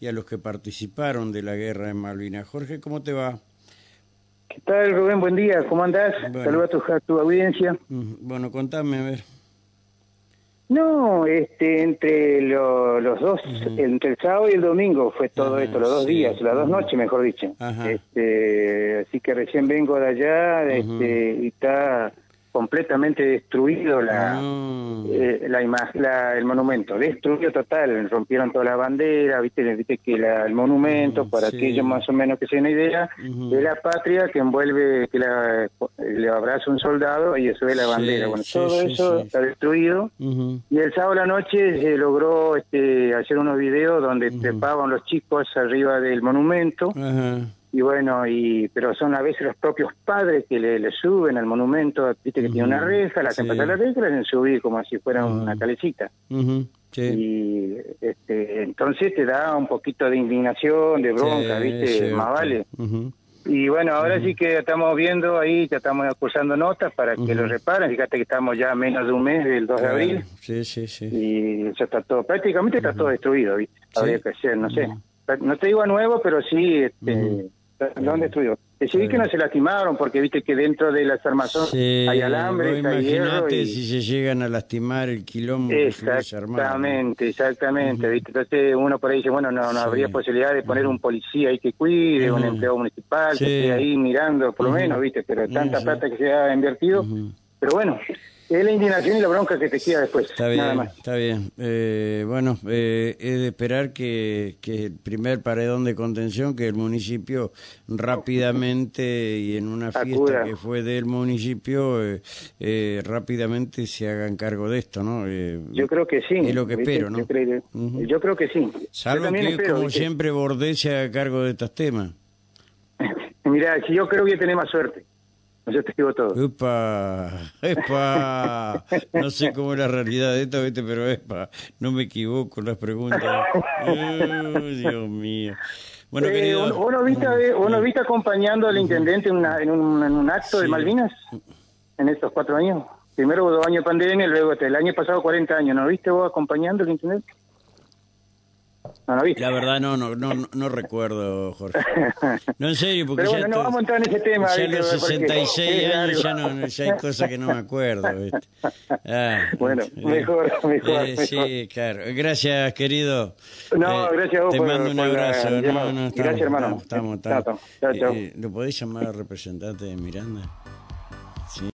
y a los que participaron de la guerra en Malvinas. Jorge, ¿cómo te va? ¿Qué tal, Rubén? Buen día, ¿cómo andás? Bueno. Saludos a tu, a tu audiencia. Mm, Bueno, contame, a ver. No, este, entre lo- los dos, entre el sábado y el domingo fue todo esto, los dos sí. días, las dos noches, mejor dicho. Ajá. Este, así que recién vengo de allá, este, y está completamente destruido la, No. eh, la la- el monumento, destruido total, rompieron toda la bandera, viste, viste que la- el monumento, Mm, para sí. aquellos más o menos que se den una idea, de la patria que envuelve, que la, le abraza un soldado y eso es la Sí, bandera. Bueno, sí, todo eso está destruido. Y el sábado a la noche se logró este, hacer unos videos donde trepaban los chicos arriba del monumento. Y bueno, y pero son a veces los propios padres que le, le suben al monumento, viste que tiene una reja, la sí. pasar la reja y la hacen subir como si fuera una calecita. Sí. Y este, entonces te da un poquito de indignación, de bronca, Sí, viste, más vale. Y bueno, ahora sí que estamos viendo ahí, ya estamos acusando notas para que lo reparen. Fíjate que estamos ya a menos de un mes del 2 de abril Sí, sí, sí. y ya está todo, prácticamente está todo destruido, ¿viste? Habría que hacer, no sé. No te digo a nuevo, pero sí, este, Han destruido. Y sí que no se lastimaron, porque viste que dentro de las armazones Sí, hay alambres, vos hay hierro y... si se llegan a lastimar el quilombo que hubiese armado. Exactamente, exactamente, ¿viste? Entonces uno por ahí dice, bueno, no, no Sí. habría posibilidad de poner un policía ahí que cuide, un empleado municipal que esté ahí mirando, por lo menos, ¿viste? Pero tanta plata que se ha invertido, pero bueno, es la indignación y la bronca que te queda después, Está nada bien, más. está bien. Eh, bueno, eh, es de esperar que, que el primer paredón de contención, que el municipio rápidamente y en una fiesta que fue del municipio, eh, eh, rápidamente se hagan cargo de esto, ¿no? Eh, Yo creo que sí. Es lo que ¿viste? espero, ¿no? Yo creo, Ujú. yo creo que sí. Salvo que, espero, como ¿viste? siempre, Bordés se haga cargo de estos temas. Mira, si yo creo que voy a tener más suerte. Yo te digo todo. ¡Epa! ¡Epa! No sé cómo es la realidad de esto, ¿viste? pero ¡epa! No me equivoco en las preguntas. ¡Oh, Dios mío! Bueno, Eh, querido. ¿uno, viste, uno viste acompañando al intendente en, una- en un, en un acto de. Malvinas en estos cuatro años? Primero dos años de pandemia, luego el año pasado 40 años. ¿No viste vos acompañando al intendente? No, no viste. La verdad no, no, no, no, no recuerdo, Jorge. No, en serio, porque Pero ya, bueno, no esto- vamos a entrar en ese tema. ya los Porque 66 es años ya, no, ya hay cosas que no me acuerdo. ¿viste? Ah, Bueno, eh, mejor, mejor, eh, Sí, mejor. claro. Gracias, querido. No, Eh, gracias a vos Te por- mando un la abrazo. No, no, Gracias, hermano. Estamos, Chao, estamos. chao, chao. Eh, eh, ¿Lo podés llamar al representante de Miranda?